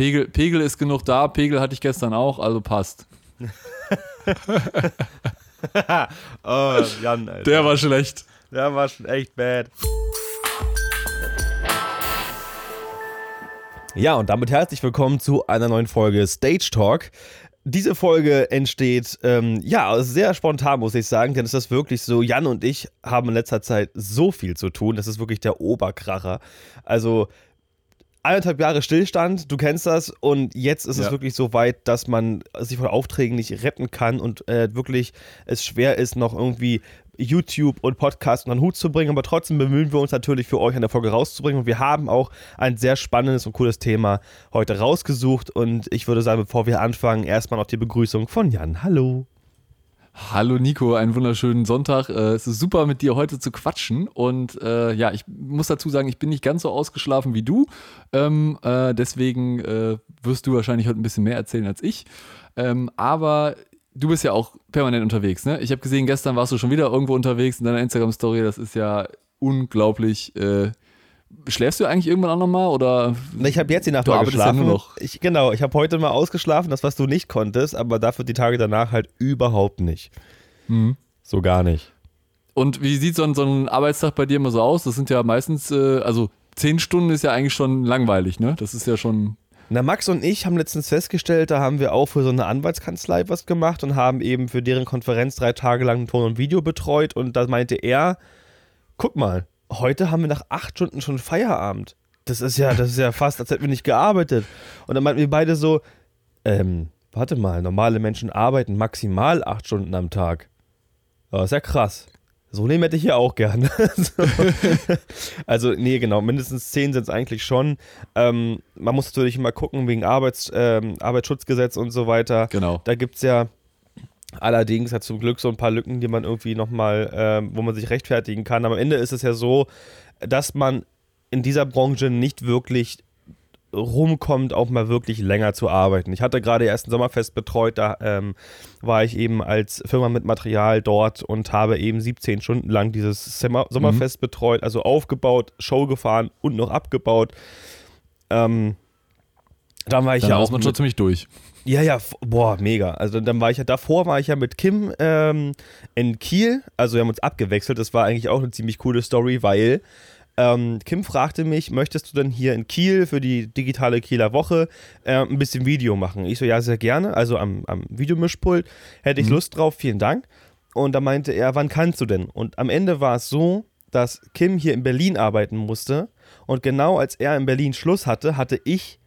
Pegel, Pegel ist genug da, Pegel hatte ich gestern auch, also passt. oh, Jan, Alter. Der war schlecht. Der war schon echt bad. Ja, und damit herzlich willkommen zu einer neuen Folge Stage Talk. Diese Folge entsteht, ähm, ja, sehr spontan, muss ich sagen, denn es ist wirklich so, Jan und ich haben in letzter Zeit so viel zu tun, das ist wirklich der Oberkracher. Also, eineinhalb Jahre Stillstand, du kennst das, und jetzt ist ja. es wirklich so weit, dass man sich von Aufträgen nicht retten kann und äh, wirklich es schwer ist, noch irgendwie YouTube und Podcast unter den Hut zu bringen, aber trotzdem bemühen wir uns natürlich für euch eine Folge rauszubringen und wir haben auch ein sehr spannendes und cooles Thema heute rausgesucht und ich würde sagen, bevor wir anfangen, erstmal noch die Begrüßung von Jan. Hallo. Hallo Nico, einen wunderschönen Sonntag. Äh, es ist super mit dir heute zu quatschen und äh, ja, ich muss dazu sagen, ich bin nicht ganz so ausgeschlafen wie du. Ähm, äh, deswegen äh, wirst du wahrscheinlich heute ein bisschen mehr erzählen als ich. Ähm, aber du bist ja auch permanent unterwegs, ne? Ich habe gesehen, gestern warst du schon wieder irgendwo unterwegs in deiner Instagram-Story. Das ist ja unglaublich. Äh, schläfst du eigentlich irgendwann auch nochmal oder? Ich habe jetzt die Nacht mal geschlafen. Ja noch. Ich, genau, ich habe heute mal ausgeschlafen, das was du nicht konntest, aber dafür die Tage danach halt überhaupt nicht. Mhm. So gar nicht. Und wie sieht so ein, so ein Arbeitstag bei dir immer so aus? Das sind ja meistens, äh, also zehn Stunden ist ja eigentlich schon langweilig, ne? Das ist ja schon. Na, Max und ich haben letztens festgestellt, da haben wir auch für so eine Anwaltskanzlei was gemacht und haben eben für deren Konferenz drei Tage lang Ton und Video betreut und da meinte er, guck mal, heute haben wir nach acht Stunden schon Feierabend. Das ist ja, das ist ja fast, als hätten wir nicht gearbeitet. Und dann meinten wir beide so, ähm, warte mal, normale Menschen arbeiten maximal acht Stunden am Tag. Das ist ja krass. So nehmen hätte ich ja auch gerne. also, nee, genau, mindestens zehn sind es eigentlich schon. Ähm, man muss natürlich immer gucken wegen Arbeits, ähm, Arbeitsschutzgesetz und so weiter. Genau. Da gibt es ja allerdings hat zum Glück so ein paar Lücken, die man irgendwie nochmal, ähm, wo man sich rechtfertigen kann. Aber am Ende ist es ja so, dass man in dieser Branche nicht wirklich rumkommt, auch mal wirklich länger zu arbeiten. Ich hatte gerade erst ein Sommerfest betreut, da ähm, war ich eben als Firma mit Material dort und habe eben 17 Stunden lang dieses Sommerfest mhm. betreut, also aufgebaut, Show gefahren und noch abgebaut. Ähm, dann war ich dann ja auch. man schon ziemlich durch. Ja, ja, boah, mega. Also dann war ich ja, davor war ich ja mit Kim ähm, in Kiel, also wir haben uns abgewechselt. Das war eigentlich auch eine ziemlich coole Story, weil ähm, Kim fragte mich, möchtest du denn hier in Kiel für die digitale Kieler Woche äh, ein bisschen Video machen? Ich so, ja, sehr gerne. Also am, am Videomischpult hätte ich mhm. Lust drauf, vielen Dank. Und da meinte er, wann kannst du denn? Und am Ende war es so, dass Kim hier in Berlin arbeiten musste. Und genau als er in Berlin Schluss hatte, hatte ich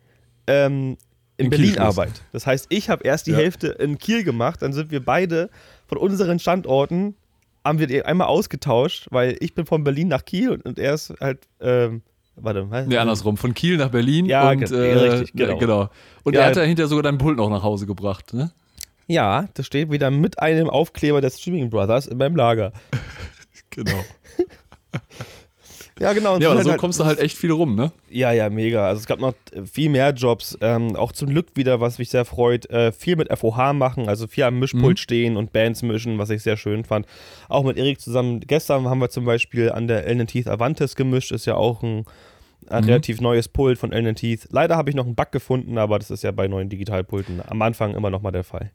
ähm, in, in Berlin Arbeit. Das heißt, ich habe erst die ja. Hälfte in Kiel gemacht, dann sind wir beide von unseren Standorten haben wir einmal ausgetauscht, weil ich bin von Berlin nach Kiel und, und er ist halt, ähm, warte, was? Nee, andersrum, von Kiel nach Berlin ja, und, äh, richtig, genau. genau. Und ja, er hat dahinter sogar deinen Pult noch nach Hause gebracht, ne? Ja, das steht wieder mit einem Aufkleber der Streaming Brothers in meinem Lager. genau. Ja, genau. ja, aber so halt, kommst du halt echt viel rum, ne? Ja, ja, mega. Also es gab noch viel mehr Jobs. Ähm, auch zum Glück wieder, was mich sehr freut. Äh, viel mit FOH machen, also viel am Mischpult mhm. stehen und Bands mischen, was ich sehr schön fand. Auch mit Erik zusammen. Gestern haben wir zum Beispiel an der Elden Teeth Avantes gemischt. Ist ja auch ein, ein mhm. relativ neues Pult von Elden Teeth. Leider habe ich noch einen Bug gefunden, aber das ist ja bei neuen Digitalpulten am Anfang immer noch mal der Fall.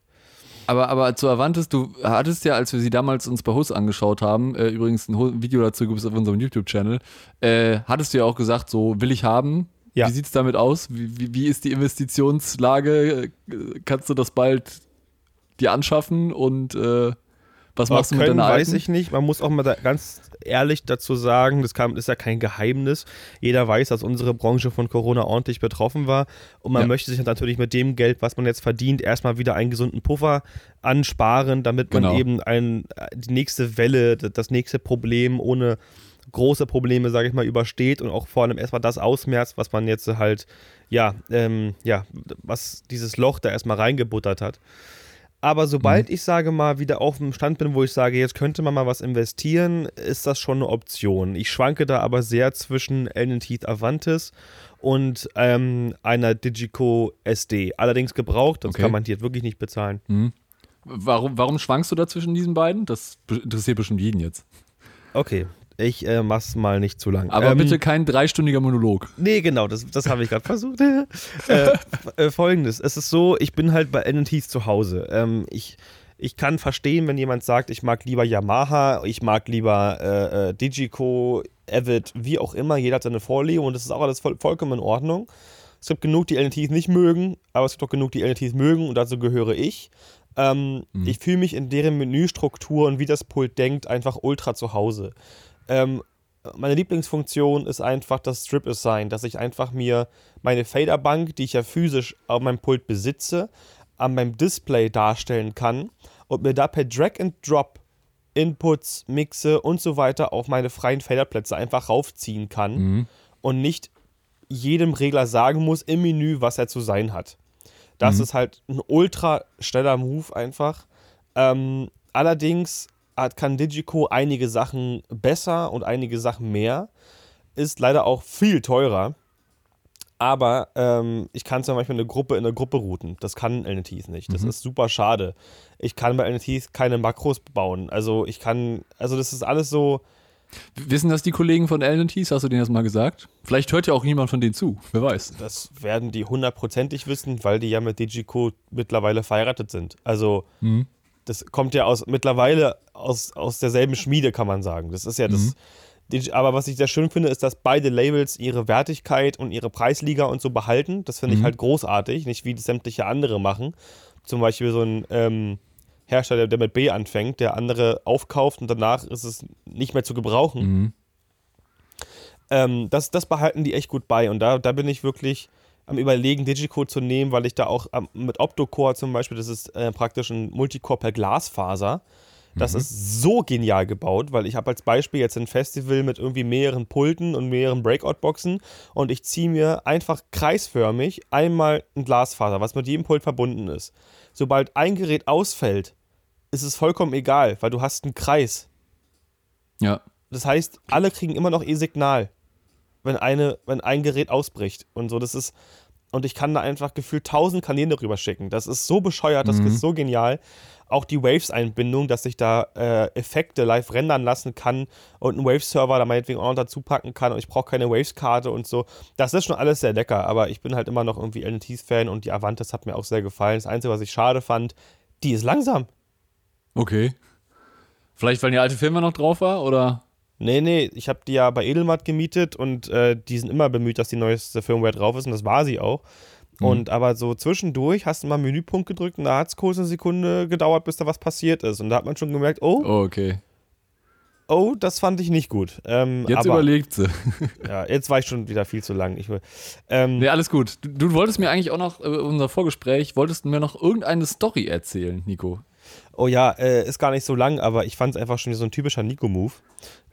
Aber, aber zu Avantis, du hattest ja, als wir sie damals uns bei Hus angeschaut haben, äh, übrigens ein Video dazu gibt es auf unserem YouTube-Channel, äh, hattest du ja auch gesagt, so will ich haben. Ja. Wie sieht es damit aus? Wie, wie, wie ist die Investitionslage? Kannst du das bald dir anschaffen und äh, was machst du mit deiner alten? weiß ich nicht. Man muss auch mal da ganz ehrlich dazu sagen, das kam, ist ja kein Geheimnis. Jeder weiß, dass unsere Branche von Corona ordentlich betroffen war. Und man ja. möchte sich natürlich mit dem Geld, was man jetzt verdient, erstmal wieder einen gesunden Puffer ansparen, damit man genau. eben ein, die nächste Welle, das nächste Problem ohne große Probleme, sage ich mal, übersteht und auch vor allem erstmal das ausmerzt, was man jetzt halt, ja, ähm, ja, was dieses Loch da erstmal reingebuttert hat. Aber sobald mhm. ich sage mal wieder auf dem Stand bin, wo ich sage, jetzt könnte man mal was investieren, ist das schon eine Option. Ich schwanke da aber sehr zwischen Elden Teeth Avantis und ähm, einer Digico SD. Allerdings gebraucht, sonst okay. kann man die jetzt wirklich nicht bezahlen. Mhm. Warum, warum schwankst du da zwischen diesen beiden? Das interessiert bestimmt jeden jetzt. Okay. Ich äh, mach's mal nicht zu lang. Aber ähm, bitte kein dreistündiger Monolog. Nee, genau, das, das habe ich gerade versucht. äh, äh, Folgendes: Es ist so, ich bin halt bei NTs zu Hause. Ähm, ich, ich kann verstehen, wenn jemand sagt, ich mag lieber Yamaha, ich mag lieber äh, äh, Digico, Avid, wie auch immer. Jeder hat seine Vorliebe und das ist auch alles voll, vollkommen in Ordnung. Es gibt genug, die LNTs nicht mögen, aber es gibt auch genug, die LNTs mögen und dazu gehöre ich. Ähm, mhm. Ich fühle mich in deren Menüstruktur und wie das Pult denkt einfach ultra zu Hause. Ähm, meine Lieblingsfunktion ist einfach das Strip Assign, dass ich einfach mir meine Faderbank, die ich ja physisch auf meinem Pult besitze, an meinem Display darstellen kann und mir da per Drag and Drop Inputs, Mixe und so weiter auf meine freien Faderplätze einfach raufziehen kann mhm. und nicht jedem Regler sagen muss im Menü, was er zu sein hat. Das mhm. ist halt ein ultra schneller Move einfach. Ähm, allerdings kann Digico einige Sachen besser und einige Sachen mehr. Ist leider auch viel teurer. Aber ähm, ich kann zum Beispiel eine Gruppe in eine Gruppe routen. Das kann LNTs nicht. Das mhm. ist super schade. Ich kann bei LNTs keine Makros bauen. Also ich kann, also das ist alles so. Wissen das die Kollegen von LNTs? Hast du denen das mal gesagt? Vielleicht hört ja auch niemand von denen zu. Wer weiß. Das werden die hundertprozentig wissen, weil die ja mit Digico mittlerweile verheiratet sind. Also mhm das kommt ja aus mittlerweile aus, aus derselben Schmiede, kann man sagen. Das ist ja das. Mhm. Aber was ich sehr schön finde, ist, dass beide Labels ihre Wertigkeit und ihre Preisliga und so behalten. Das finde mhm. ich halt großartig, nicht wie sämtliche andere machen. Zum Beispiel so ein ähm, Hersteller, der mit B anfängt, der andere aufkauft und danach ist es nicht mehr zu gebrauchen. Mhm. Ähm, das, das behalten die echt gut bei und da, da bin ich wirklich am Überlegen, Digicode zu nehmen, weil ich da auch ähm, mit Optocore zum Beispiel, das ist äh, praktisch ein Multicore per Glasfaser. Das mhm. ist so genial gebaut, weil ich habe als Beispiel jetzt ein Festival mit irgendwie mehreren Pulten und mehreren Breakout-Boxen und ich ziehe mir einfach kreisförmig einmal ein Glasfaser, was mit jedem Pult verbunden ist. Sobald ein Gerät ausfällt, ist es vollkommen egal, weil du hast einen Kreis. Ja. Das heißt, alle kriegen immer noch ihr Signal wenn, eine, wenn ein Gerät ausbricht und so. Das ist, und ich kann da einfach gefühlt tausend Kanäle rüber schicken. Das ist so bescheuert, das mhm. ist so genial. Auch die Waves-Einbindung, dass ich da äh, Effekte live rendern lassen kann und einen Waves-Server da meinetwegen auch noch dazu packen kann und ich brauche keine Waves-Karte und so. Das ist schon alles sehr lecker, aber ich bin halt immer noch irgendwie LNTs-Fan und die Avantis hat mir auch sehr gefallen. Das Einzige, was ich schade fand, die ist langsam. Okay. Vielleicht, weil die alte Firma noch drauf war, oder? Nee, nee, ich habe die ja bei Edelmatt gemietet und äh, die sind immer bemüht, dass die neueste Firmware drauf ist und das war sie auch. Mhm. Und aber so zwischendurch hast du mal Menüpunkt gedrückt und da hat es kurz eine Sekunde gedauert, bis da was passiert ist. Und da hat man schon gemerkt, oh. Oh, okay. Oh, das fand ich nicht gut. Ähm, jetzt aber, überlegt sie. ja, jetzt war ich schon wieder viel zu lang. Ich, ähm, nee, alles gut. Du, du, wolltest mir eigentlich auch noch, äh, unser Vorgespräch, wolltest du mir noch irgendeine Story erzählen, Nico. Oh ja, äh, ist gar nicht so lang, aber ich fand es einfach schon wie so ein typischer Nico-Move.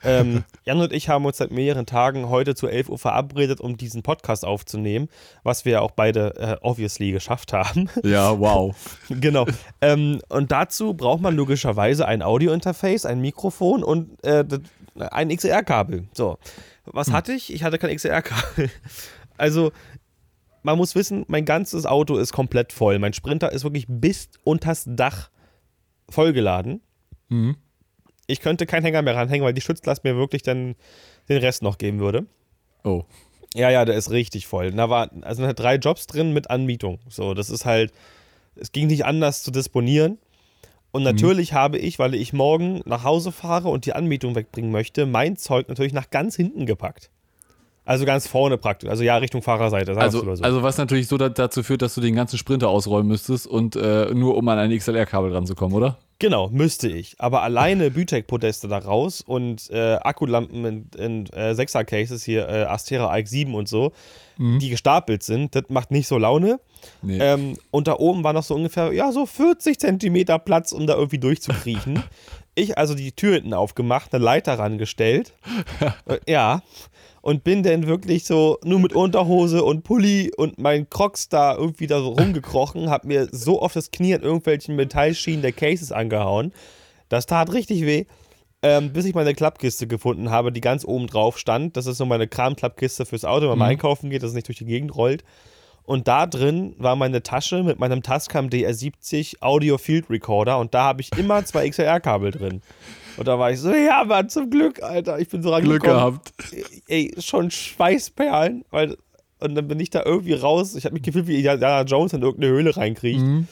Ähm, Jan und ich haben uns seit mehreren Tagen heute zu 11 Uhr verabredet, um diesen Podcast aufzunehmen, was wir ja auch beide äh, obviously geschafft haben. Ja, wow. genau. Ähm, und dazu braucht man logischerweise ein Audio-Interface, ein Mikrofon und äh, ein XLR-Kabel. So, was hm. hatte ich? Ich hatte kein XLR-Kabel. Also, man muss wissen, mein ganzes Auto ist komplett voll. Mein Sprinter ist wirklich bis unters Dach vollgeladen. Mhm. Ich könnte keinen Hänger mehr ranhängen, weil die Schutzlast mir wirklich dann den Rest noch geben würde. Oh. Ja, ja, der ist richtig voll. Da war, also da drei Jobs drin mit Anmietung. So, das ist halt, es ging nicht anders zu disponieren. Und mhm. natürlich mhm. habe ich, weil ich morgen nach Hause fahre und die Anmietung wegbringen möchte, mein Zeug natürlich nach ganz hinten gepackt. Also ganz vorne praktisch. Also ja, Richtung Fahrerseite. Also, so. also was natürlich so dazu führt, dass du den ganzen Sprinter ausräumen müsstest und äh, nur um an ein XLR-Kabel ranzukommen, oder? Genau, müsste ich. Aber alleine Bütek-Podeste da raus und äh, Akkulampen in, in äh, 6er-Cases hier, äh, Astera AX7 und so, mhm. die gestapelt sind, das macht nicht so Laune. Nee. Ähm, und da oben war noch so ungefähr, ja, so 40 Zentimeter Platz, um da irgendwie durchzukriechen. ich also die Tür hinten aufgemacht, eine Leiter rangestellt. Äh, ja und bin dann wirklich so nur mit Unterhose und Pulli und meinen Crocs da irgendwie da so rumgekrochen, hab mir so oft das Knie an irgendwelchen Metallschienen der Cases angehauen. Das tat richtig weh. Ähm, bis ich meine Klappkiste gefunden habe, die ganz oben drauf stand. Das ist so meine Kramklappkiste fürs Auto, wenn man mhm. einkaufen geht, dass es nicht durch die Gegend rollt. Und da drin war meine Tasche mit meinem Tascam DR70 Audio Field Recorder und da habe ich immer zwei XLR-Kabel drin. Und da war ich so, ja, Mann, zum Glück, Alter. Ich bin so rangekommen. Glück gehabt. Ey, schon Schweißperlen, weil und dann bin ich da irgendwie raus. Ich habe mich gefühlt wie Indiana Jones in irgendeine Höhle reinkriegt. Mhm.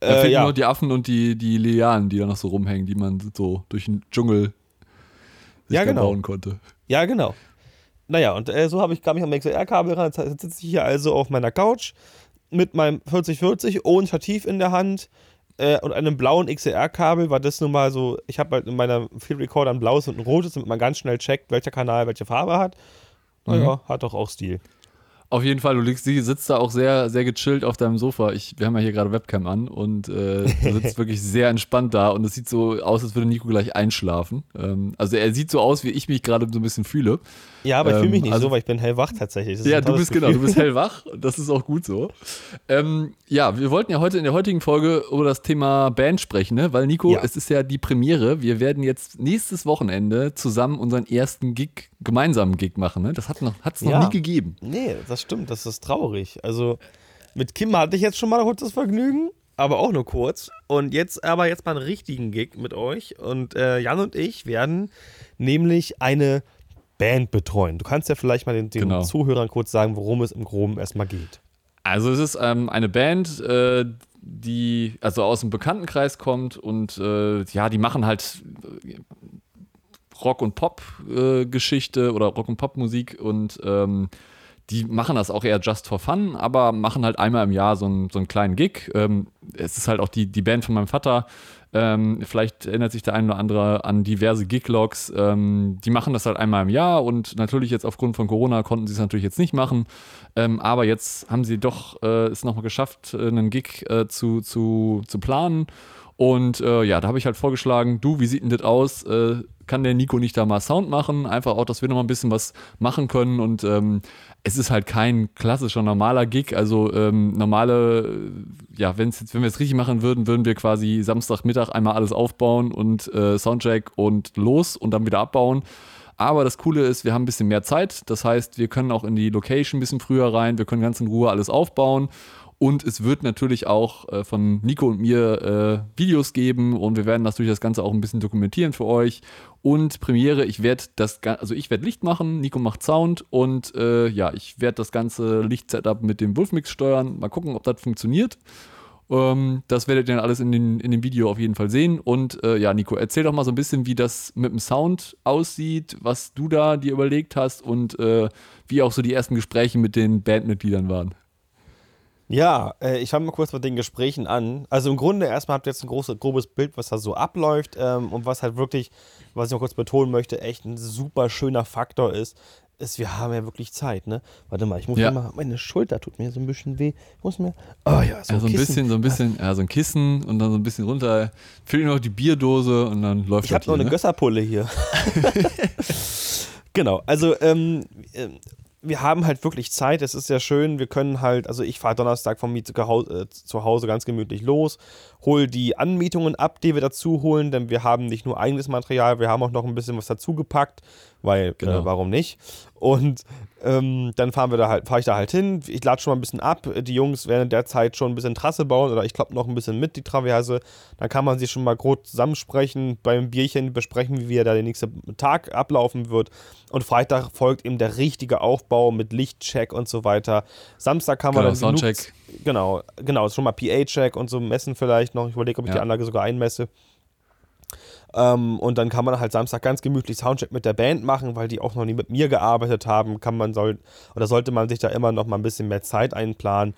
Da äh, fehlen ja. nur die Affen und die, die Lianen, die da noch so rumhängen, die man so durch den Dschungel sich ja, genau. bauen konnte. Ja, genau. Naja, und äh, so habe ich, kam ich am XLR-Kabel ran. Jetzt sitze ich hier also auf meiner Couch mit meinem 4040 ohne Stativ in der Hand äh, und einem blauen XLR-Kabel, weil das nun mal so, ich habe halt in meiner Field Recorder ein blaues und ein rotes, damit man ganz schnell checkt, welcher Kanal welche Farbe hat. Naja, mhm. hat doch auch Stil. Auf jeden Fall, du liegst, du sitzt da auch sehr, sehr gechillt auf deinem Sofa. Ich, wir haben ja hier gerade Webcam an und äh, du sitzt wirklich sehr entspannt da und es sieht so aus, als würde Nico gleich einschlafen. Ähm, also er sieht so aus, wie ich mich gerade so ein bisschen fühle. Ja, aber ich fühle mich nicht also, so, weil ich bin hellwach tatsächlich. Ja, du bist Gefühl. genau, du bist hellwach. Das ist auch gut so. Ähm, ja, wir wollten ja heute in der heutigen Folge über das Thema Band sprechen, ne? weil Nico, ja. es ist ja die Premiere. Wir werden jetzt nächstes Wochenende zusammen unseren ersten Gig, gemeinsamen Gig machen. Ne? Das hat es noch, noch ja. nie gegeben. Nee, das stimmt. Das ist traurig. Also mit Kim hatte ich jetzt schon mal kurz das Vergnügen aber auch nur kurz. Und jetzt aber jetzt mal einen richtigen Gig mit euch. Und äh, Jan und ich werden nämlich eine Band betreuen. Du kannst ja vielleicht mal den, den genau. Zuhörern kurz sagen, worum es im Groben erstmal geht. Also es ist ähm, eine Band, äh, die also aus dem Bekanntenkreis kommt und äh, ja, die machen halt äh, Rock- und Pop-Geschichte äh, oder Rock- und Pop-Musik und ähm, die machen das auch eher just for fun, aber machen halt einmal im Jahr so einen, so einen kleinen Gig. Ähm, es ist halt auch die, die Band von meinem Vater, ähm, vielleicht erinnert sich der eine oder andere an diverse Giglogs. Ähm, die machen das halt einmal im Jahr und natürlich jetzt aufgrund von Corona konnten sie es natürlich jetzt nicht machen. Ähm, aber jetzt haben sie doch äh, es nochmal geschafft, äh, einen Gig äh, zu, zu, zu planen. Und äh, ja, da habe ich halt vorgeschlagen, du, wie sieht denn das aus? Äh, kann der Nico nicht da mal Sound machen? Einfach auch, dass wir nochmal ein bisschen was machen können. Und ähm, es ist halt kein klassischer normaler Gig. Also ähm, normale, ja, wenn's jetzt, wenn wir es richtig machen würden, würden wir quasi Samstagmittag einmal alles aufbauen und äh, Soundcheck und los und dann wieder abbauen. Aber das Coole ist, wir haben ein bisschen mehr Zeit. Das heißt, wir können auch in die Location ein bisschen früher rein. Wir können ganz in Ruhe alles aufbauen. Und es wird natürlich auch äh, von Nico und mir äh, Videos geben und wir werden natürlich das Ganze auch ein bisschen dokumentieren für euch. Und Premiere, ich werde das, also ich werde Licht machen, Nico macht Sound und äh, ja, ich werde das ganze Lichtsetup mit dem Wolfmix steuern. Mal gucken, ob das funktioniert. Ähm, das werdet ihr dann alles in, den, in dem Video auf jeden Fall sehen. Und äh, ja, Nico, erzähl doch mal so ein bisschen, wie das mit dem Sound aussieht, was du da dir überlegt hast und äh, wie auch so die ersten Gespräche mit den Bandmitgliedern waren. Ja, äh, ich fange mal kurz mit den Gesprächen an. Also im Grunde erstmal habt ihr jetzt ein großes, grobes Bild, was da so abläuft ähm, und was halt wirklich, was ich noch kurz betonen möchte, echt ein super schöner Faktor ist, ist, wir haben ja wirklich Zeit, ne? Warte mal, ich muss ja. mal, meine Schulter tut mir so ein bisschen weh. Ich muss mir, oh ja, so, ja, so ein bisschen, so ein bisschen, ja, so ein Kissen und dann so ein bisschen runter. Fehlt noch die Bierdose und dann läuft Ich habe noch eine ne? Gösserpulle hier. genau, also ähm, wir haben halt wirklich Zeit, es ist sehr schön, wir können halt, also ich fahre Donnerstag von mir zu, äh, zu Hause ganz gemütlich los, hole die Anmietungen ab, die wir dazu holen, denn wir haben nicht nur eigenes Material, wir haben auch noch ein bisschen was dazu gepackt, weil äh, genau. äh, warum nicht? Und ähm, dann fahren wir da halt, fahre ich da halt hin. Ich lade schon mal ein bisschen ab. Die Jungs werden in der Zeit schon ein bisschen Trasse bauen oder ich kloppe noch ein bisschen mit die Traverse. Dann kann man sich schon mal groß zusammensprechen, beim Bierchen besprechen, wie wieder der nächste Tag ablaufen wird. Und Freitag folgt eben der richtige Aufbau mit Lichtcheck und so weiter. Samstag kann man genau, dann Soundcheck. Genau, genau, schon mal PA-Check und so messen vielleicht noch. Ich überlege, ob ich ja. die Anlage sogar einmesse. Ähm, und dann kann man halt Samstag ganz gemütlich Soundcheck mit der Band machen, weil die auch noch nie mit mir gearbeitet haben. Kann man soll, oder sollte man sich da immer noch mal ein bisschen mehr Zeit einplanen.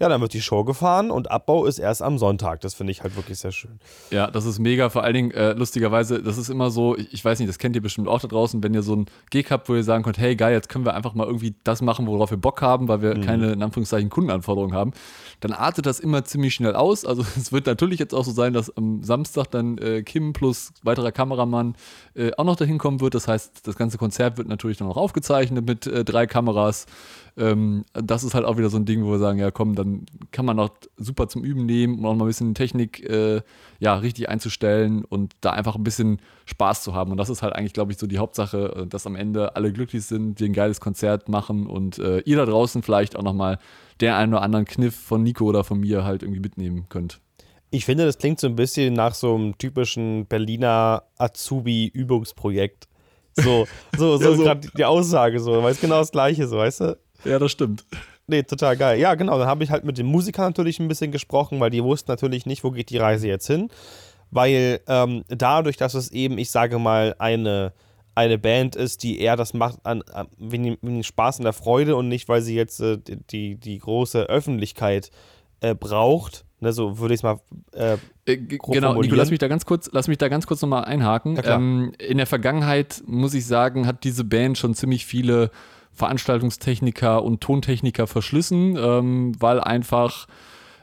Ja, dann wird die Show gefahren und Abbau ist erst am Sonntag. Das finde ich halt wirklich sehr schön. Ja, das ist mega. Vor allen Dingen, äh, lustigerweise, das ist immer so, ich, ich, weiß nicht, das kennt ihr bestimmt auch da draußen, wenn ihr so ein Gig habt, wo ihr sagen könnt, hey geil, jetzt können wir einfach mal irgendwie das machen, worauf wir Bock haben, weil wir mhm. keine, in Anführungszeichen, Kundenanforderungen haben. Dann artet das immer ziemlich schnell aus. Also es wird natürlich jetzt auch so sein, dass am Samstag dann äh, Kim plus weiterer Kameramann äh, auch noch dahin kommen wird. Das heißt, das ganze Konzert wird natürlich dann auch aufgezeichnet mit äh, drei Kameras. Ähm, das ist halt auch wieder so ein Ding, wo wir sagen, ja komm, dann kann man auch super zum Üben nehmen und auch mal ein bisschen Technik äh, ja, richtig einzustellen und da einfach ein bisschen Spaß zu haben. Und das ist halt eigentlich, glaube ich, so die Hauptsache, äh, dass am Ende alle glücklich sind, wir ein geiles Konzert machen und äh, ihr da draußen vielleicht auch nochmal den einen oder anderen Kniff von Nico oder von mir halt irgendwie mitnehmen könnt. Ich finde, das klingt so ein bisschen nach so einem typischen Berliner Azubi-Übungsprojekt. So, so, so, ja, so. gerade die Aussage so, weil es genau das Gleiche so, weißt du? Ja, das stimmt. Nee, total geil. Ja, genau. Dann habe ich halt mit den Musikern natürlich ein bisschen gesprochen, weil die wussten natürlich nicht, wo geht die Reise jetzt hin. Weil ähm, dadurch, dass es eben, ich sage mal, eine, eine Band ist, die eher das macht an, an wegen, wegen Spaß und der Freude und nicht, weil sie jetzt äh, die, die große Öffentlichkeit äh, braucht, Ne, so würde ich es mal. Äh, äh genau, Nico, lass mich da ganz kurz, lass mich da ganz kurz nochmal einhaken. Ja, ähm, in der Vergangenheit, muss ich sagen, hat diese Band schon ziemlich viele Veranstaltungstechniker und Tontechniker verschlissen, ähm, weil einfach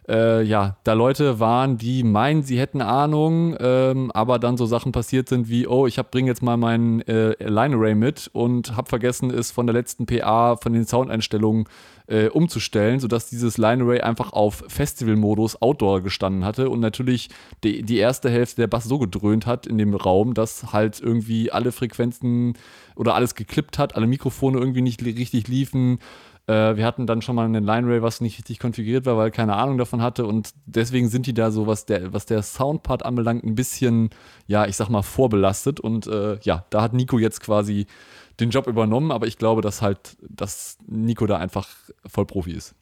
äh, ja, da Leute waren, die meinen, sie hätten Ahnung, ähm, aber dann so Sachen passiert sind wie, oh, ich bringe jetzt mal meinen äh, Line Array mit und habe vergessen, es von der letzten PA, von den Soundeinstellungen äh, umzustellen, sodass dieses Line Array einfach auf Festival-Modus Outdoor gestanden hatte und natürlich die, die erste Hälfte der Bass so gedröhnt hat in dem Raum, dass halt irgendwie alle Frequenzen oder alles geklippt hat, alle Mikrofone irgendwie nicht richtig liefen äh, wir hatten dann schon mal einen Line Ray, was nicht richtig konfiguriert war, weil keine Ahnung davon hatte. Und deswegen sind die da so, was der, was der Soundpart anbelangt, ein bisschen, ja, ich sag mal, vorbelastet. Und äh, ja, da hat Nico jetzt quasi den Job übernommen, aber ich glaube, dass halt, dass Nico da einfach Vollprofi ist.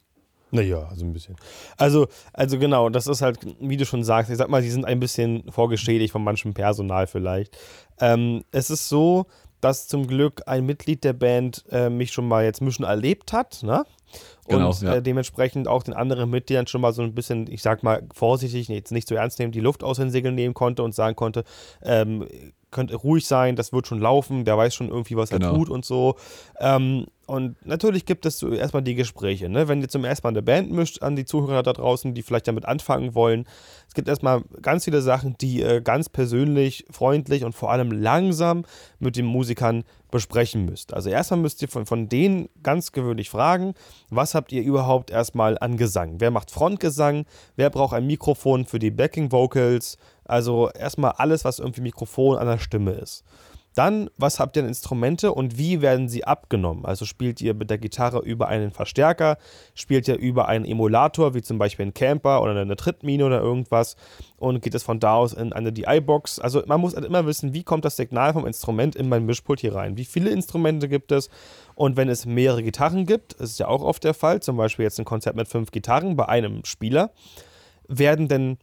Naja, so ein bisschen. Also, also genau, das ist halt, wie du schon sagst, ich sag mal, die sind ein bisschen vorgeschädigt von manchem Personal vielleicht. Ähm, es ist so, dass zum Glück ein Mitglied der Band äh, mich schon mal jetzt mischen erlebt hat, ne? Genau, und ja. äh, dementsprechend auch den anderen Mitgliedern schon mal so ein bisschen, ich sag mal vorsichtig, jetzt nicht so ernst nehmen, die Luft aus den Segeln nehmen konnte und sagen konnte, ähm, könnt ruhig sein, das wird schon laufen, der weiß schon irgendwie, was genau. er tut und so. Ähm, und natürlich gibt es erstmal die Gespräche, ne? Wenn ihr zum ersten Mal eine Band mischt an die Zuhörer da draußen, die vielleicht damit anfangen wollen. Es gibt erstmal ganz viele Sachen, die äh, ganz persönlich, freundlich und vor allem langsam mit den Musikern besprechen müsst. Also erstmal müsst ihr von, von denen ganz gewöhnlich fragen, was habt ihr überhaupt erstmal an Gesang? Wer macht Frontgesang? Wer braucht ein Mikrofon für die Backing Vocals? Also erstmal alles, was irgendwie Mikrofon an der Stimme ist. Dann, was habt ihr an Instrumente und wie werden sie abgenommen? Also spielt ihr mit der Gitarre über einen Verstärker, spielt ihr über einen Emulator, wie zum Beispiel einen Camper oder eine Trittmine oder irgendwas und geht es von da aus in eine DI-Box. Also man muss halt immer wissen, wie kommt das Signal vom Instrument in mein Mischpult hier rein? Wie viele Instrumente gibt es? Und wenn es mehrere Gitarren gibt, das ist ja auch oft der Fall, zum Beispiel jetzt ein Konzert mit fünf Gitarren bei einem Spieler, werden denn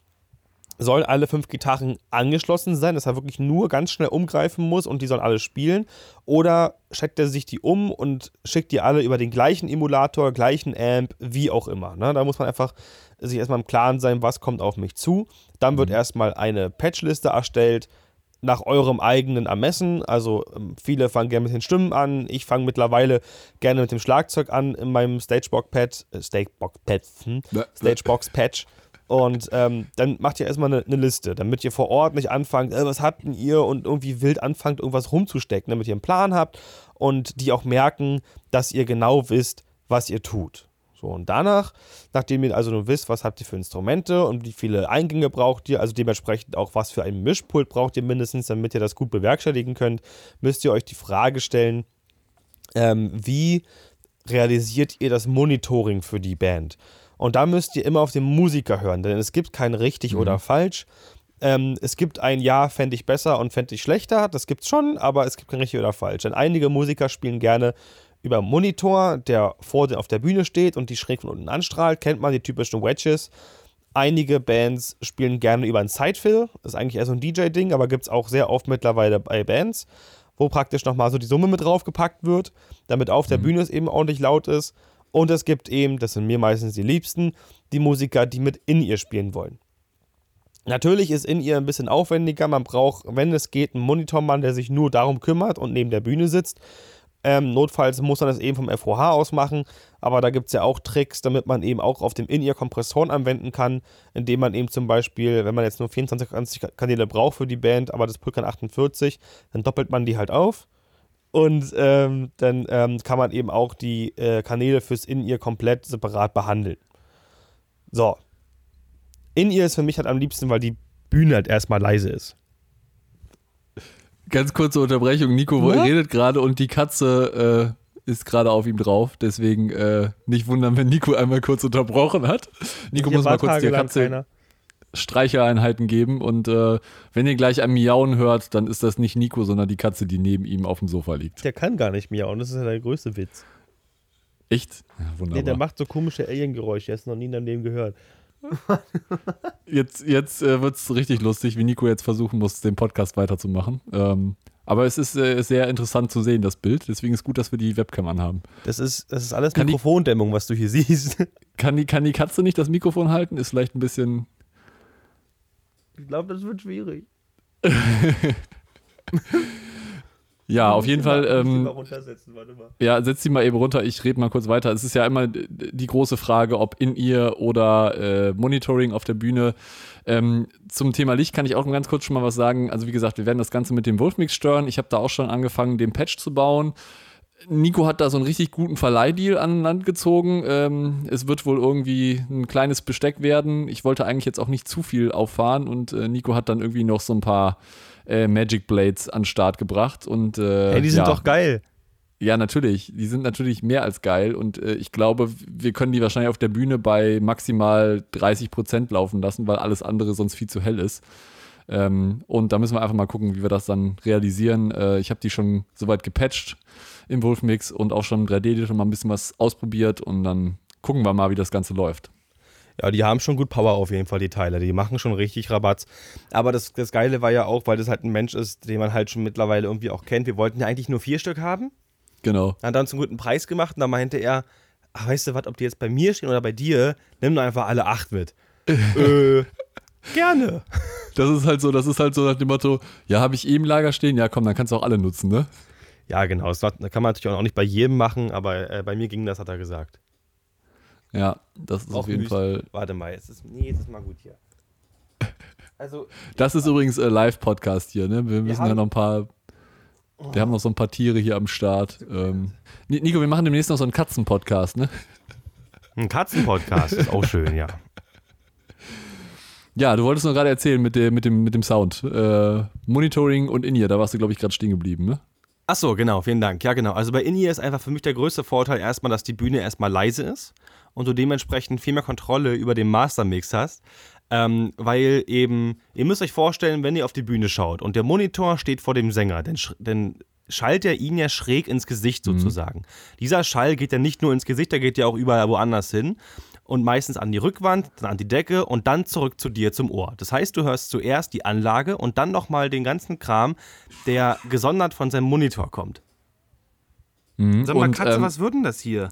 sollen alle fünf Gitarren angeschlossen sein, dass er wirklich nur ganz schnell umgreifen muss und die sollen alle spielen. Oder checkt er sich die um und schickt die alle über den gleichen Emulator, gleichen Amp, wie auch immer. Ne? Da muss man einfach sich erstmal im Klaren sein, was kommt auf mich zu. Dann wird mhm. erstmal eine Patchliste erstellt nach eurem eigenen Ermessen. Also ähm, viele fangen gerne mit den Stimmen an. Ich fange mittlerweile gerne mit dem Schlagzeug an in meinem Stagebox-Pad. Äh, Stagebox-Pad. Hm? Stagebox-Patch. Und ähm, dann macht ihr erstmal eine, eine, Liste, damit ihr vor Ort nicht anfangt, äh, was habt denn ihr und irgendwie wild anfangt, irgendwas rumzustecken, damit ihr einen Plan habt und die auch merken, dass ihr genau wisst, was ihr tut. So, und danach, nachdem ihr also nun wisst, was habt ihr für Instrumente und wie viele Eingänge braucht ihr, also dementsprechend auch, was für ein Mischpult braucht ihr mindestens, damit ihr das gut bewerkstelligen könnt, müsst ihr euch die Frage stellen, ähm, wie realisiert ihr das Monitoring für die Band? Und da müsst ihr immer auf den Musiker hören, denn es gibt kein richtig mhm. oder falsch. Ähm, es gibt ein Ja, fände ich besser und fände ich schlechter. Das gibt es schon, aber es gibt kein richtig oder falsch. Denn einige Musiker spielen gerne über einen Monitor, der vor auf der Bühne steht und die schräg von unten anstrahlt. Kennt man die typischen Wedges. Einige Bands spielen gerne über einen Sidefill. Das ist eigentlich eher so ein DJ-Ding, aber gibt es auch sehr oft mittlerweile bei Bands, wo praktisch nochmal so die Summe mit draufgepackt wird, damit auf der mhm. Bühne es eben ordentlich laut ist. Und es gibt eben, das sind mir meistens die Liebsten, die Musiker, die mit in ihr spielen wollen. Natürlich ist in ihr ein bisschen aufwendiger. Man braucht, wenn es geht, einen Monitormann, der sich nur darum kümmert und neben der Bühne sitzt. Ähm, notfalls muss man das eben vom FOH aus machen, aber da gibt es ja auch Tricks, damit man eben auch auf dem In-Ear Kompressoren anwenden kann, indem man eben zum Beispiel, wenn man jetzt nur 24 Kanäle braucht für die Band, aber das Pult kann 48, dann doppelt man die halt auf und ähm, dann ähm, kann man eben auch die äh, Kanäle fürs In-Ear komplett separat behandeln. So. In-Ear ist für mich halt am liebsten, weil die Bühne halt erstmal leise ist. Ganz kurze Unterbrechung. Nico ja? redet gerade und die Katze äh, ist gerade auf ihm drauf. Deswegen äh, nicht wundern, wenn Nico einmal kurz unterbrochen hat. Nico Hier muss mal kurz die Katze. Keiner. Streichereinheiten geben. Und äh, wenn ihr gleich ein Miauen hört, dann ist das nicht Nico, sondern die Katze, die neben ihm auf dem Sofa liegt. Der kann gar nicht miauen, das ist ja der größte Witz. Echt? Ja, wunderbar. Nee, der macht so komische Alien-Geräusche, der hast noch nie in deinem Leben gehört. jetzt jetzt äh, wird es richtig lustig, wie Nico jetzt versuchen muss, den Podcast weiterzumachen. Ähm, aber es ist äh, sehr interessant zu sehen, das Bild. Deswegen ist gut, dass wir die Webcam anhaben. Das ist, das ist alles kann Mikrofondämmung, die, was du hier siehst. Kann die, kann die Katze nicht das Mikrofon halten? Ist vielleicht ein bisschen. Ich glaube, das wird schwierig. Ja, auf jeden Fall. Ähm, ja, setz sie mal eben runter. Ich rede mal kurz weiter. Es ist ja immer die große Frage, ob in ihr oder äh, Monitoring auf der Bühne. Ähm, zum Thema Licht kann ich auch ganz kurz schon mal was sagen. Also wie gesagt, wir werden das Ganze mit dem Wolfmix stören. Ich habe da auch schon angefangen, den Patch zu bauen. Nico hat da so einen richtig guten Verleihdeal an Land gezogen. Ähm, es wird wohl irgendwie ein kleines Besteck werden. Ich wollte eigentlich jetzt auch nicht zu viel auffahren und äh, Nico hat dann irgendwie noch so ein paar äh, Magic Blades an den Start gebracht. Und, äh, hey, die sind ja. doch geil. Ja, natürlich. Die sind natürlich mehr als geil und äh, ich glaube, wir können die wahrscheinlich auf der Bühne bei maximal 30 Prozent laufen lassen, weil alles andere sonst viel zu hell ist. Ähm, und da müssen wir einfach mal gucken, wie wir das dann realisieren. Äh, ich habe die schon soweit gepatcht im Wolfmix und auch schon 3D schon mal ein bisschen was ausprobiert und dann gucken wir mal, wie das Ganze läuft. Ja, die haben schon gut Power auf jeden Fall, die Teile. Die machen schon richtig Rabatz. Aber das, das Geile war ja auch, weil das halt ein Mensch ist, den man halt schon mittlerweile irgendwie auch kennt. Wir wollten ja eigentlich nur vier Stück haben. Genau. Hat dann zum guten Preis gemacht und dann meinte er, ach, weißt du was, ob die jetzt bei mir stehen oder bei dir, nimm doch einfach alle acht mit. äh, gerne. Das ist halt so, das ist halt so nach dem Motto, ja, habe ich eh im Lager stehen, ja komm, dann kannst du auch alle nutzen, ne? Ja, genau. Das kann man natürlich auch nicht bei jedem machen, aber äh, bei mir ging das, hat er gesagt. Ja, das ist auch auf jeden. Fall. Warte mal, jetzt ist, nee, jetzt ist mal gut hier. Also, das ist übrigens ein Live-Podcast hier, ne? Wir müssen ja noch ein paar. Wir haben noch so ein paar Tiere hier am Start. Ähm, Nico, wir machen demnächst noch so einen Katzen-Podcast, ne? Ein Katzen-Podcast ist auch schön, ja. Ja, du wolltest noch gerade erzählen mit dem, mit dem, mit dem Sound. Äh, Monitoring und In-Ear, da warst du, glaube ich, gerade stehen geblieben, ne? Ach so, genau, vielen Dank. Ja, genau. Also bei In-Ear ist einfach für mich der größte Vorteil erstmal, dass die Bühne erstmal leise ist und du dementsprechend viel mehr Kontrolle über den Mastermix hast. Ähm, weil eben, ihr müsst euch vorstellen, wenn ihr auf die Bühne schaut und der Monitor steht vor dem Sänger, dann, dann schallt er ihn ja schräg ins Gesicht mhm. sozusagen. Mhm. Dieser Schall geht ja nicht nur ins Gesicht, der geht ja auch überall woanders hin und meistens an die Rückwand, dann an die Decke und dann zurück zu dir zum Ohr. Das heißt, du hörst zuerst die Anlage und dann nochmal den ganzen Kram, der gesondert von seinem Monitor kommt. Mhm. Sag mal, und, Katze, ähm, was wird denn das hier?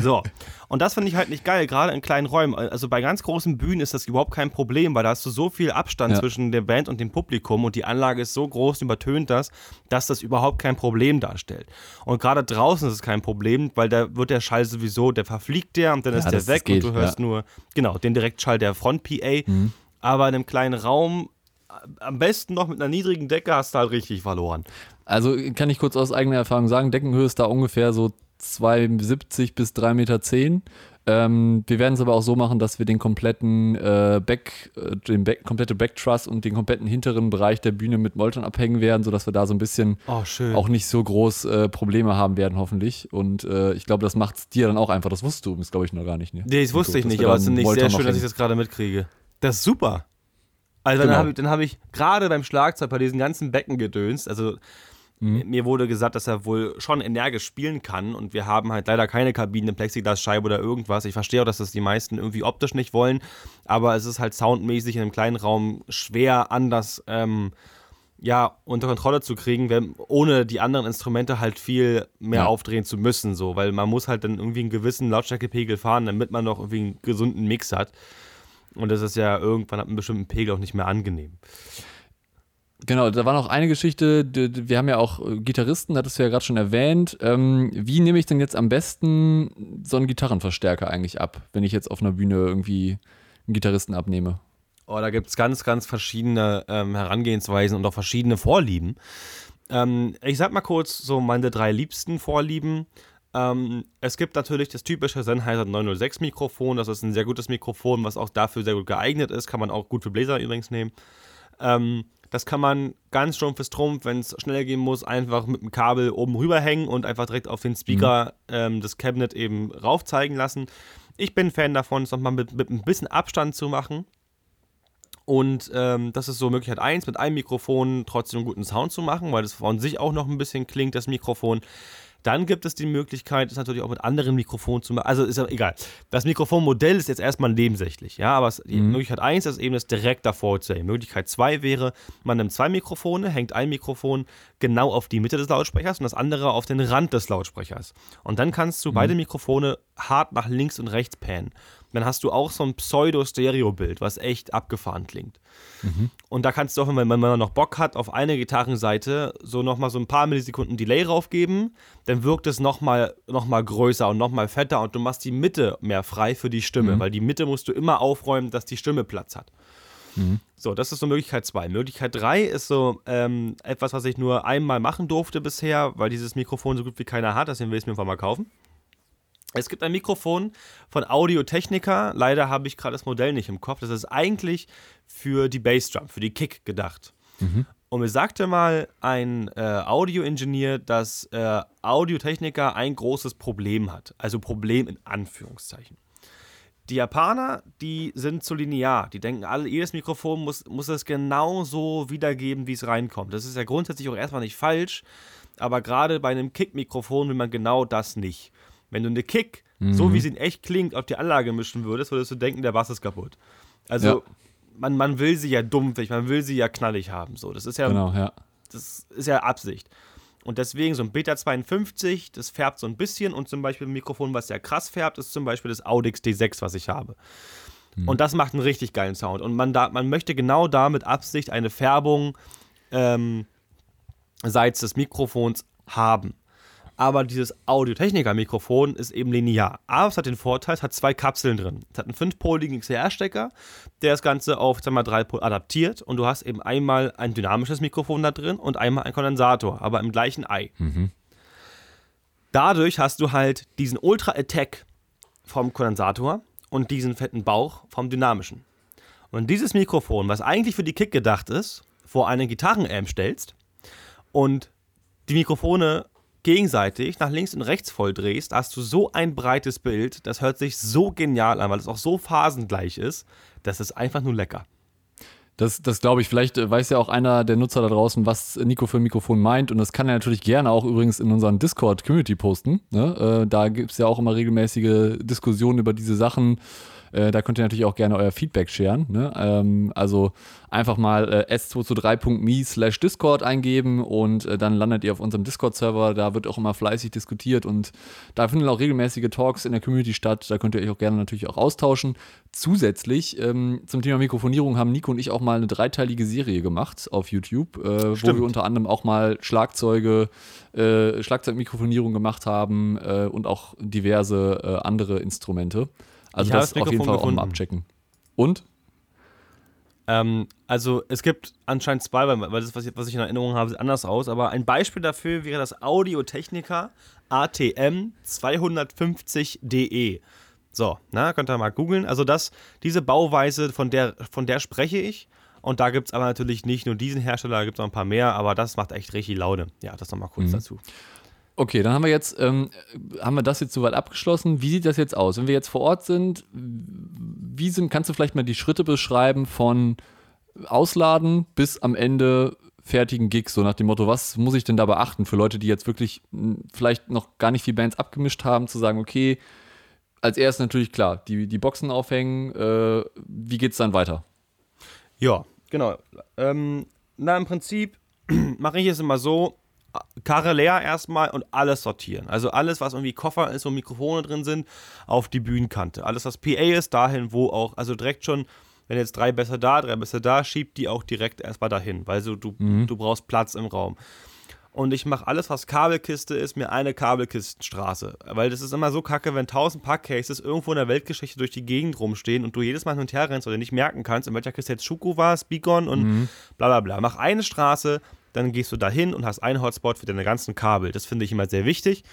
So, und das finde ich halt nicht geil, gerade in kleinen Räumen. Also bei ganz großen Bühnen ist das überhaupt kein Problem, weil da hast du so viel Abstand ja. zwischen der Band und dem Publikum und die Anlage ist so groß und übertönt das, dass das überhaupt kein Problem darstellt. Und gerade draußen ist es kein Problem, weil da wird der Schall sowieso, der verfliegt der und dann ja, ist der weg geht, und du hörst ja. nur, genau, den Direktschall der Front-PA. Mhm. Aber in einem kleinen Raum, am besten noch mit einer niedrigen Decke, hast du halt richtig verloren. Also kann ich kurz aus eigener Erfahrung sagen, Deckenhöhe ist da ungefähr so 2,70 bis 3,10 Meter. Ähm, wir werden es aber auch so machen, dass wir den kompletten äh, Back, äh, den Back, komplette Backtruss und den kompletten hinteren Bereich der Bühne mit Molton abhängen werden, sodass wir da so ein bisschen oh, auch nicht so groß äh, Probleme haben werden, hoffentlich. Und äh, ich glaube, das macht es dir dann auch einfach. Das wusstest du, das glaube ich noch gar nicht. Ne? Nee, das wusste ich nicht, aber es ist nicht sehr schön, dass ich das gerade mitkriege. Das ist super. Also genau. dann habe ich, hab ich gerade beim Schlagzeug bei diesen ganzen Becken gedönst, also Mhm. Mir wurde gesagt, dass er wohl schon energisch spielen kann und wir haben halt leider keine Kabine, Plexiglasscheibe oder irgendwas. Ich verstehe auch, dass das die meisten irgendwie optisch nicht wollen, aber es ist halt soundmäßig in einem kleinen Raum schwer anders ähm, ja, unter Kontrolle zu kriegen, wenn, ohne die anderen Instrumente halt viel mehr ja. aufdrehen zu müssen, so, weil man muss halt dann irgendwie einen gewissen Lautstärkepegel fahren, damit man noch irgendwie einen gesunden Mix hat. Und das ist ja irgendwann ab einem bestimmten Pegel auch nicht mehr angenehm. Genau, da war noch eine Geschichte. Wir haben ja auch äh, Gitarristen, hattest du ja gerade schon erwähnt. Ähm, wie nehme ich denn jetzt am besten so einen Gitarrenverstärker eigentlich ab, wenn ich jetzt auf einer Bühne irgendwie einen Gitarristen abnehme? Oh, da gibt es ganz, ganz verschiedene ähm, Herangehensweisen und auch verschiedene Vorlieben. Ähm, ich sag mal kurz so meine drei liebsten Vorlieben. Ähm, es gibt natürlich das typische Sennheiser 906 Mikrofon. Das ist ein sehr gutes Mikrofon, was auch dafür sehr gut geeignet ist. Kann man auch gut für Bläser übrigens nehmen. Ähm, das kann man ganz stumpfes Trumpf, wenn es schneller gehen muss, einfach mit dem Kabel oben rüber hängen und einfach direkt auf den Speaker mhm. ähm, das Cabinet eben raufzeigen lassen. Ich bin Fan davon, es nochmal mit, mit ein bisschen Abstand zu machen. Und ähm, das ist so Möglichkeit 1, mit einem Mikrofon trotzdem einen guten Sound zu machen, weil das von sich auch noch ein bisschen klingt, das Mikrofon. Dann gibt es die Möglichkeit, das natürlich auch mit anderen Mikrofonen zu machen. Also ist ja egal. Das Mikrofonmodell ist jetzt erstmal nebensächlich. Ja, aber die mhm. Möglichkeit 1 ist eben das direkt davor zu sehen. Möglichkeit 2 wäre, man nimmt zwei Mikrofone, hängt ein Mikrofon genau auf die Mitte des Lautsprechers und das andere auf den Rand des Lautsprechers. Und dann kannst du mhm. beide Mikrofone hart nach links und rechts pannen dann hast du auch so ein Pseudo-Stereo-Bild, was echt abgefahren klingt. Mhm. Und da kannst du auch, wenn man, wenn man noch Bock hat, auf eine Gitarrenseite so nochmal so ein paar Millisekunden Delay raufgeben, dann wirkt es nochmal noch mal größer und nochmal fetter und du machst die Mitte mehr frei für die Stimme, mhm. weil die Mitte musst du immer aufräumen, dass die Stimme Platz hat. Mhm. So, das ist so Möglichkeit 2. Möglichkeit 3 ist so ähm, etwas, was ich nur einmal machen durfte bisher, weil dieses Mikrofon so gut wie keiner hat, deswegen will ich es mir einfach mal kaufen. Es gibt ein Mikrofon von Audio-Technica. Leider habe ich gerade das Modell nicht im Kopf. Das ist eigentlich für die Bassdrum, für die Kick gedacht. Mhm. Und mir sagte mal ein äh, Audio-Ingenieur, dass äh, Audio-Technica ein großes Problem hat. Also Problem in Anführungszeichen. Die Japaner, die sind zu linear. Die denken alle, jedes Mikrofon muss, muss es genau so wiedergeben, wie es reinkommt. Das ist ja grundsätzlich auch erstmal nicht falsch. Aber gerade bei einem Kick-Mikrofon will man genau das nicht. Wenn du eine Kick, mhm. so wie sie in echt klingt, auf die Anlage mischen würdest, würdest du denken, der Bass ist kaputt. Also, ja. man, man will sie ja dumpfig, man will sie ja knallig haben. So. Das ist ja, genau, ja. Das ist ja Absicht. Und deswegen so ein Beta 52, das färbt so ein bisschen und zum Beispiel ein Mikrofon, was sehr krass färbt, ist zum Beispiel das Audix D6, was ich habe. Mhm. Und das macht einen richtig geilen Sound. Und man, da, man möchte genau da mit Absicht eine Färbung ähm, seits des Mikrofons haben aber dieses Audio-Technica-Mikrofon ist eben linear. Aber es hat den Vorteil, es hat zwei Kapseln drin. Es hat einen 5-poligen XLR-Stecker, der das Ganze auf, sagen wir mal, 3 Pol adaptiert und du hast eben einmal ein dynamisches Mikrofon da drin und einmal einen Kondensator, aber im gleichen Ei. Mhm. Dadurch hast du halt diesen Ultra-Attack vom Kondensator und diesen fetten Bauch vom dynamischen. Und dieses Mikrofon, was eigentlich für die Kick gedacht ist, vor einen Gitarrenamp stellst und die Mikrofone gegenseitig nach links und rechts voll drehst, hast du so ein breites Bild, das hört sich so genial an, weil es auch so phasengleich ist, das ist einfach nur lecker. Das, das glaube ich. Vielleicht äh, weiß ja auch einer der Nutzer da draußen, was Nico für ein Mikrofon meint. Und das kann er natürlich gerne auch übrigens in unseren Discord-Community posten. Ne? Äh, da gibt es ja auch immer regelmäßige Diskussionen über diese Sachen. Äh, da könnt ihr natürlich auch gerne euer Feedback scheren. Ne? Ähm, also einfach mal äh, s223.me slash Discord eingeben und äh, dann landet ihr auf unserem Discord-Server. Da wird auch immer fleißig diskutiert und da finden auch regelmäßige Talks in der Community statt. Da könnt ihr euch auch gerne natürlich auch austauschen. Zusätzlich ähm, zum Thema Mikrofonierung haben Nico und ich auch mal eine dreiteilige Serie gemacht auf YouTube, äh, wo wir unter anderem auch mal Schlagzeuge, äh, Schlagzeugmikrofonierung gemacht haben und auch diverse andere Instrumente. Also ich das auf jeden Fall gefunden. auch mal abchecken. Und? Ähm, also es gibt anscheinend zwei, weil, weil das, was ich, was ich in Erinnerung habe, sieht anders aus. Aber ein Beispiel dafür wäre das Audio-Technica ATM 250DE. So, na, könnt ihr mal googeln. Also das, diese Bauweise, von der, von der spreche ich. Und da gibt es aber natürlich nicht nur diesen Hersteller, da gibt es noch ein paar mehr, aber das macht echt richtig Laune. Ja, das nochmal kurz mhm. dazu. Okay, dann haben wir jetzt, ähm, haben wir das jetzt soweit abgeschlossen. Wie sieht das jetzt aus? Wenn wir jetzt vor Ort sind, wie sind, kannst du vielleicht mal die Schritte beschreiben von Ausladen bis am Ende fertigen Gigs, so nach dem Motto, was muss ich denn da beachten für Leute, die jetzt wirklich hm, vielleicht noch gar nicht viel Bands abgemischt haben, zu sagen, okay, als erstes natürlich klar, die, die Boxen aufhängen, äh, wie geht's dann weiter? Ja, genau. Ähm, na, im Prinzip mache ich es immer so, Karre leer erstmal und alles sortieren. Also alles, was irgendwie Koffer ist, wo Mikrofone drin sind, auf die Bühnenkante. Alles, was PA ist, dahin, wo auch, also direkt schon, wenn jetzt drei besser da, drei besser da, schiebt die auch direkt erstmal dahin, weil so, du, mhm. du brauchst Platz im Raum. Und ich mache alles, was Kabelkiste ist, mir eine Kabelkistenstraße. Weil das ist immer so kacke, wenn tausend Packcases irgendwo in der Weltgeschichte durch die Gegend rumstehen und du jedes Mal hin und her rennst oder nicht merken kannst, in welcher Kiste jetzt Schuko war, Beacon und mhm. bla bla bla. Mach eine Straße, dann gehst du dahin und hast einen Hotspot für deine ganzen Kabel. Das finde ich immer sehr wichtig.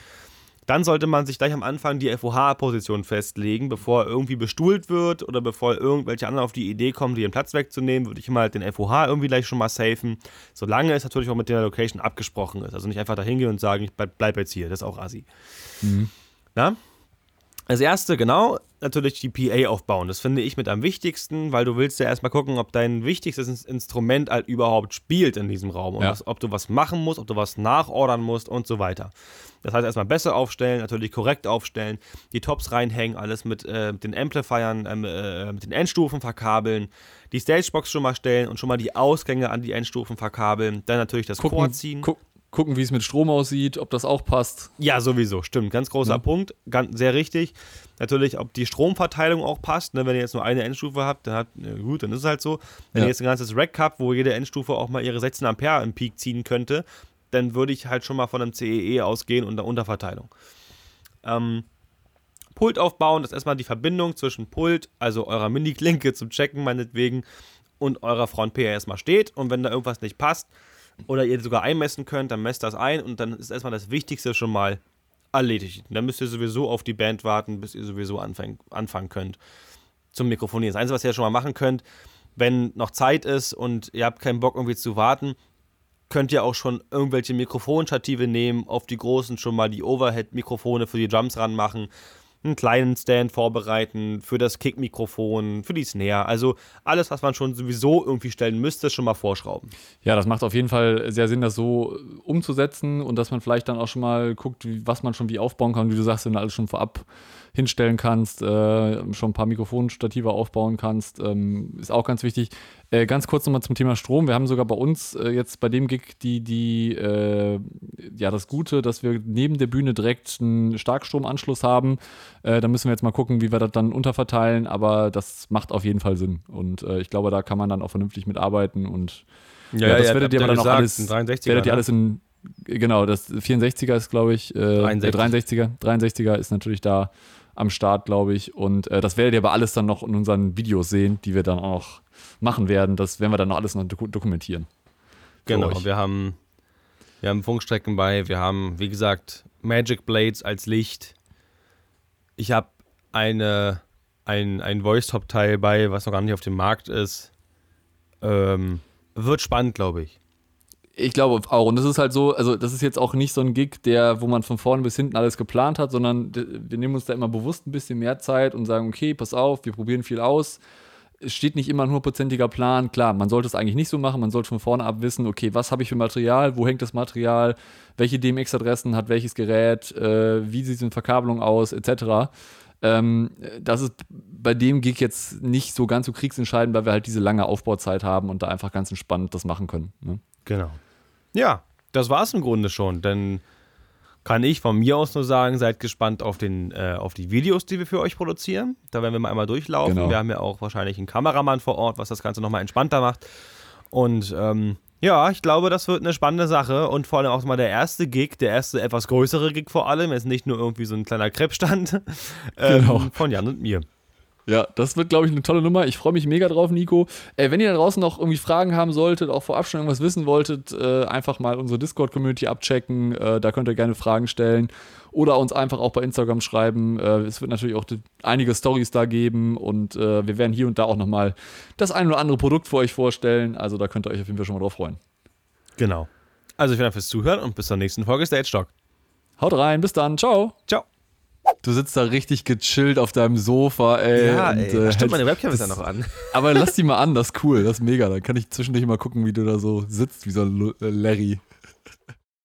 Dann sollte man sich gleich am Anfang die FOH-Position festlegen, bevor irgendwie bestuhlt wird oder bevor irgendwelche anderen auf die Idee kommen, dir den Platz wegzunehmen, würde ich immer halt den FOH irgendwie gleich schon mal safen. Solange es natürlich auch mit der Location abgesprochen ist. Also nicht einfach dahin gehen und sagen, ich bleib, jetzt hier. Das ist auch assi. Mhm. Na? Als erste, genau, natürlich die PA aufbauen. Das finde ich mit am wichtigsten, weil du willst ja erstmal gucken, ob dein wichtigstes Instrument halt überhaupt spielt in diesem Raum. Und ja. was, ob du was machen musst, ob du was nachordern musst und so weiter. Das heißt, erstmal besser aufstellen, natürlich korrekt aufstellen, die Tops reinhängen, alles mit, äh, den Amplifiern, ähm, äh, mit den Endstufen verkabeln, die Stagebox schon mal stellen und schon mal die Ausgänge an die Endstufen verkabeln. Dann natürlich das gucken, Core ziehen. Gu gucken, wie es mit Strom aussieht, ob das auch passt. Ja, sowieso, stimmt. Ganz großer ja. Punkt, ganz, sehr richtig. Natürlich, ob die Stromverteilung auch passt. Ne? Wenn ihr jetzt nur eine Endstufe habt, dann hat, gut, dann ist es halt so. Wenn ja. ihr jetzt ein ganzes Rack habt, wo jede Endstufe auch mal ihre 16 Ampere im Peak ziehen könnte, dann würde ich halt schon mal von einem CEE e ausgehen und einer Unterverteilung. Ähm, Pult aufbauen, das ist erstmal die Verbindung zwischen Pult, also eurer Mini-Klinke zum Checken meinetwegen, und eurer Front-PA erstmal steht. Und wenn da irgendwas nicht passt, oder ihr sogar einmessen könnt, dann messt das ein und dann ist erstmal das Wichtigste schon mal erledigt. Dann müsst ihr sowieso auf die Band warten, bis ihr sowieso anfang, anfangen könnt zum Mikrofonieren. Das Einzige, was ihr schon mal machen könnt, wenn noch Zeit ist und ihr habt keinen Bock irgendwie zu warten, könnt ihr auch schon irgendwelche Mikrofonstative nehmen, auf die großen schon mal die Overhead-Mikrofone für die Drums ranmachen einen kleinen Stand vorbereiten für das Kick-Mikrofon, für die Snare. Also alles, was man schon sowieso irgendwie stellen müsste, schon mal vorschrauben. Ja, das macht auf jeden Fall sehr Sinn, das so umzusetzen und dass man vielleicht dann auch schon mal guckt, was man schon wie aufbauen kann. Wie du sagst, wenn alles schon vorab hinstellen kannst, äh, schon ein paar Mikrofonstative aufbauen kannst, ähm, ist auch ganz wichtig. Äh, ganz kurz nochmal zum Thema Strom. Wir haben sogar bei uns äh, jetzt bei dem Gig die, die äh, ja, das Gute, dass wir neben der Bühne direkt einen Starkstromanschluss haben. Äh, da müssen wir jetzt mal gucken, wie wir das dann unterverteilen, aber das macht auf jeden Fall Sinn. Und äh, ich glaube, da kann man dann auch vernünftig mitarbeiten und ja, ja das ja, werdet ihr aber dann auch alles, werdet ihr alles in Genau, das 64er ist, glaube ich, äh, 63. 63er. 63er ist natürlich da am Start, glaube ich. Und äh, das werdet ihr aber alles dann noch in unseren Videos sehen, die wir dann auch machen werden. Das werden wir dann noch alles noch dokumentieren. Genau, wir haben, wir haben Funkstrecken bei, wir haben, wie gesagt, Magic Blades als Licht. Ich habe eine, ein, ein Voice-Top-Teil bei, was noch gar nicht auf dem Markt ist. Ähm, wird spannend, glaube ich. Ich glaube auch. Und das ist halt so, also das ist jetzt auch nicht so ein Gig, der, wo man von vorne bis hinten alles geplant hat, sondern wir nehmen uns da immer bewusst ein bisschen mehr Zeit und sagen, okay, pass auf, wir probieren viel aus. Es steht nicht immer ein hundertprozentiger Plan. Klar, man sollte es eigentlich nicht so machen. Man sollte von vorne ab wissen, okay, was habe ich für Material, wo hängt das Material, welche DMX-Adressen hat welches Gerät, äh, wie sieht es in Verkabelung aus, etc. Ähm, das ist bei dem Gig jetzt nicht so ganz so kriegsentscheidend, weil wir halt diese lange Aufbauzeit haben und da einfach ganz entspannt das machen können. Ne? Genau. Ja, das war es im Grunde schon. Denn kann ich von mir aus nur sagen, seid gespannt auf, den, äh, auf die Videos, die wir für euch produzieren. Da werden wir mal einmal durchlaufen. Genau. Wir haben ja auch wahrscheinlich einen Kameramann vor Ort, was das Ganze nochmal entspannter macht. Und ähm, ja, ich glaube, das wird eine spannende Sache und vor allem auch mal der erste Gig, der erste etwas größere Gig vor allem, jetzt nicht nur irgendwie so ein kleiner Krebsstand ähm, genau. von Jan und mir. Ja, das wird, glaube ich, eine tolle Nummer. Ich freue mich mega drauf, Nico. Äh, wenn ihr da draußen noch irgendwie Fragen haben solltet, auch vorab schon irgendwas wissen wolltet, äh, einfach mal unsere Discord-Community abchecken. Äh, da könnt ihr gerne Fragen stellen oder uns einfach auch bei Instagram schreiben. Äh, es wird natürlich auch einige Stories da geben und äh, wir werden hier und da auch nochmal das ein oder andere Produkt für euch vorstellen. Also da könnt ihr euch auf jeden Fall schon mal drauf freuen. Genau. Also vielen Dank fürs Zuhören und bis zur nächsten Folge Stage Talk. Haut rein, bis dann. Ciao. Ciao. Du sitzt da richtig gechillt auf deinem Sofa, ey. Ja, und, ey. Äh, stimmt, meine Webcam ist ja noch an. Aber lass die mal an, das ist cool, das ist mega. Dann kann ich zwischendurch mal gucken, wie du da so sitzt, wie so ein Larry.